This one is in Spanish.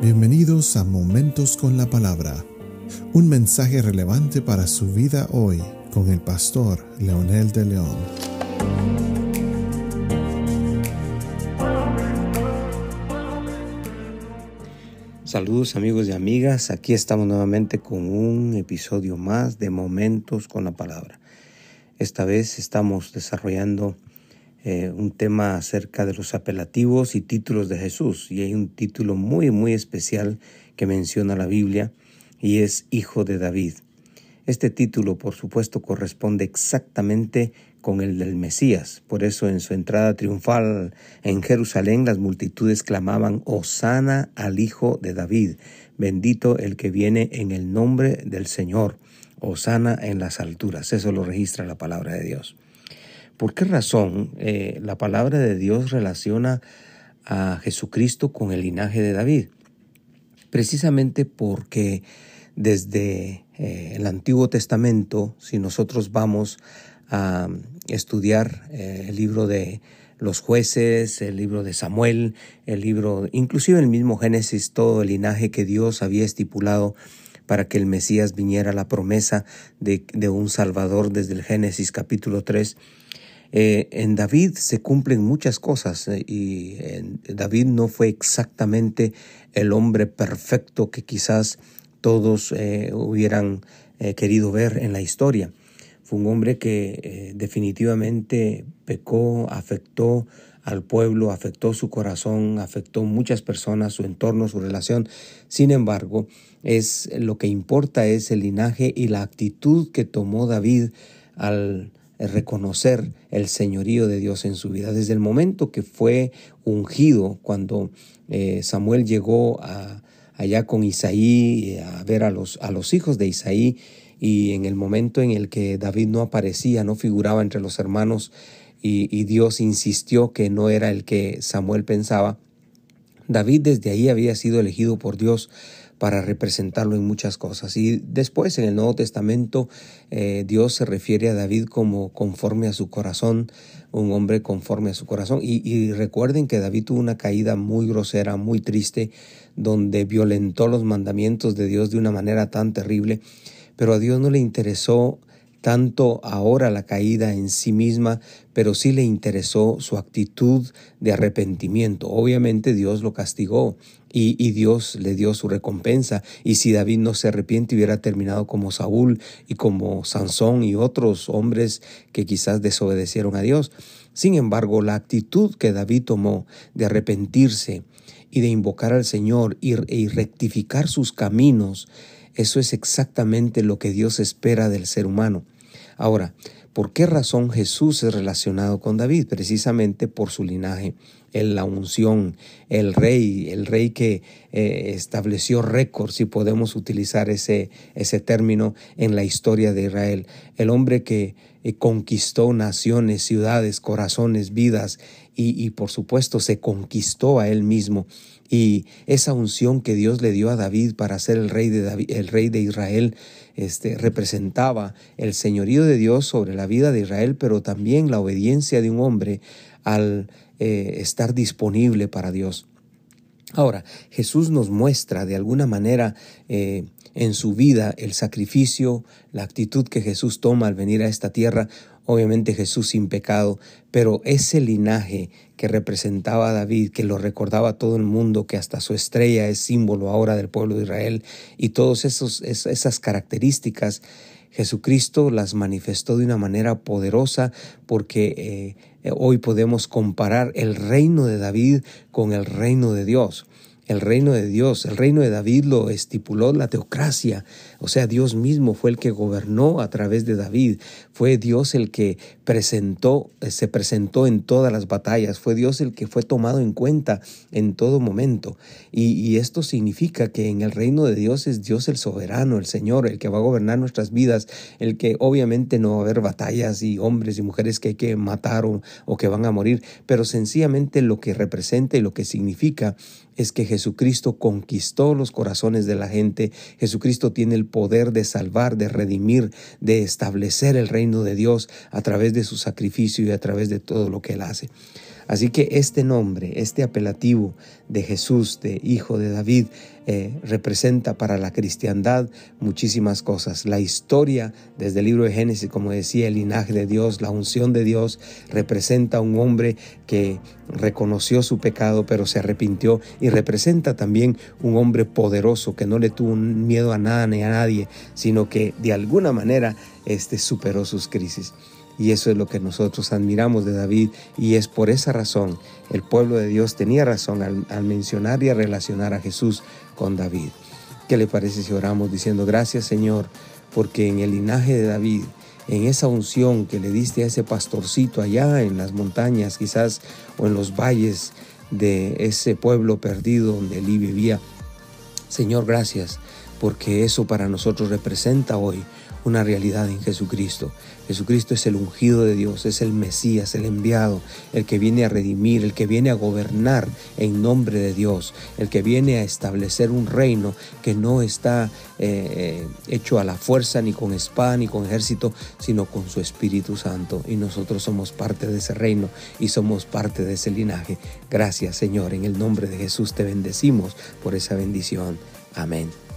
Bienvenidos a Momentos con la Palabra, un mensaje relevante para su vida hoy con el pastor Leonel de León. Saludos amigos y amigas, aquí estamos nuevamente con un episodio más de Momentos con la Palabra. Esta vez estamos desarrollando eh, un tema acerca de los apelativos y títulos de Jesús. Y hay un título muy, muy especial que menciona la Biblia y es Hijo de David. Este título, por supuesto, corresponde exactamente con el del Mesías. Por eso en su entrada triunfal en Jerusalén las multitudes clamaban, Osana al Hijo de David, bendito el que viene en el nombre del Señor, Osana en las alturas. Eso lo registra la palabra de Dios. ¿Por qué razón eh, la palabra de Dios relaciona a Jesucristo con el linaje de David? Precisamente porque desde eh, el Antiguo Testamento, si nosotros vamos a estudiar eh, el libro de los jueces, el libro de Samuel, el libro, inclusive el mismo Génesis, todo el linaje que Dios había estipulado para que el Mesías viniera, la promesa de, de un Salvador desde el Génesis capítulo 3, eh, en David se cumplen muchas cosas eh, y David no fue exactamente el hombre perfecto que quizás todos eh, hubieran querido ver en la historia. Fue un hombre que definitivamente pecó, afectó al pueblo, afectó su corazón, afectó muchas personas, su entorno, su relación. Sin embargo, es lo que importa es el linaje y la actitud que tomó David al reconocer el señorío de Dios en su vida. Desde el momento que fue ungido, cuando eh, Samuel llegó allá con Isaí eh, a ver a los, a los hijos de Isaí, y en el momento en el que David no aparecía, no figuraba entre los hermanos, y, y Dios insistió que no era el que Samuel pensaba, David desde ahí había sido elegido por Dios para representarlo en muchas cosas. Y después en el Nuevo Testamento eh, Dios se refiere a David como conforme a su corazón, un hombre conforme a su corazón. Y, y recuerden que David tuvo una caída muy grosera, muy triste, donde violentó los mandamientos de Dios de una manera tan terrible, pero a Dios no le interesó tanto ahora la caída en sí misma, pero sí le interesó su actitud de arrepentimiento. Obviamente Dios lo castigó y, Dios le dio su recompensa. Y si David no se arrepiente, hubiera terminado como Saúl y como Sansón y otros hombres que quizás desobedecieron a Dios. Sin embargo, la actitud que David tomó de arrepentirse y de invocar al Señor y, y rectificar sus caminos, eso es exactamente lo que Dios espera del ser humano. Ahora, ¿por qué razón Jesús es relacionado con David? Precisamente por su linaje, en la unción, el rey, el rey que eh, estableció récords, si podemos utilizar ese, ese término en la historia de Israel, el hombre que eh, conquistó naciones, ciudades, corazones, vidas y, por supuesto se conquistó a él mismo y esa unción que Dios le dio a David para ser el rey de, el rey de Israel este, representaba el señorío de Dios sobre la vida de Israel, pero también la obediencia de un hombre al eh, estar disponible para Dios. Ahora, Jesús nos muestra de alguna manera eh, en su vida el sacrificio, la actitud que Jesús toma al venir a esta tierra, obviamente Jesús sin pecado, pero ese linaje que representaba a David, que lo recordaba a todo el mundo, que hasta su estrella es símbolo ahora del pueblo de Israel, y todas esas características, Jesucristo las manifestó de una manera poderosa porque eh, hoy podemos comparar el reino de David con el reino de Dios el reino de Dios. El reino de David lo estipuló la teocracia, o sea, Dios mismo fue el que gobernó a través de David, fue Dios el que presentó, eh, se presentó en todas las batallas, fue Dios el que fue tomado en cuenta en todo momento. Y, esto significa que en el reino de Dios es Dios el soberano, el Señor, el que va a gobernar nuestras vidas, el que obviamente no va a haber batallas y hombres y mujeres que hay que matar o, o que van a morir, pero sencillamente lo que representa y lo que significa es que Jesucristo conquistó los corazones de la gente. Jesucristo tiene el poder de salvar, de redimir, de establecer el reino de Dios a través de su sacrificio y a través de todo lo que Él hace. Así que este nombre, este apelativo de Jesús, de Hijo de David, eh, representa para la cristiandad muchísimas cosas. La historia desde el libro de Génesis, como decía, el linaje de Dios, la unción de Dios, representa a un hombre que reconoció su pecado pero se arrepintió y representa también un hombre poderoso que no le tuvo miedo a nada ni a nadie, sino que de alguna manera este, superó sus crisis. Y eso es lo que nosotros admiramos de David y es por esa razón el pueblo de Dios tenía razón al, mencionar y a relacionar a Jesús con David. ¿Qué le parece si oramos diciendo gracias Señor porque en el linaje de David, en esa unción que le diste a ese pastorcito allá en las montañas quizás o en los valles de ese pueblo perdido donde él vivía, Señor gracias porque eso para nosotros representa hoy una realidad en Jesucristo. Jesucristo es el ungido de Dios, es el Mesías, el enviado, el que viene a redimir, el que viene a gobernar en nombre de Dios, el que viene a establecer un reino que no está eh, hecho a la fuerza ni con espada ni con ejército, sino con su Espíritu Santo. Y nosotros somos parte de ese reino y somos parte de ese linaje. Gracias Señor, en el nombre de Jesús te bendecimos por esa bendición. Amén.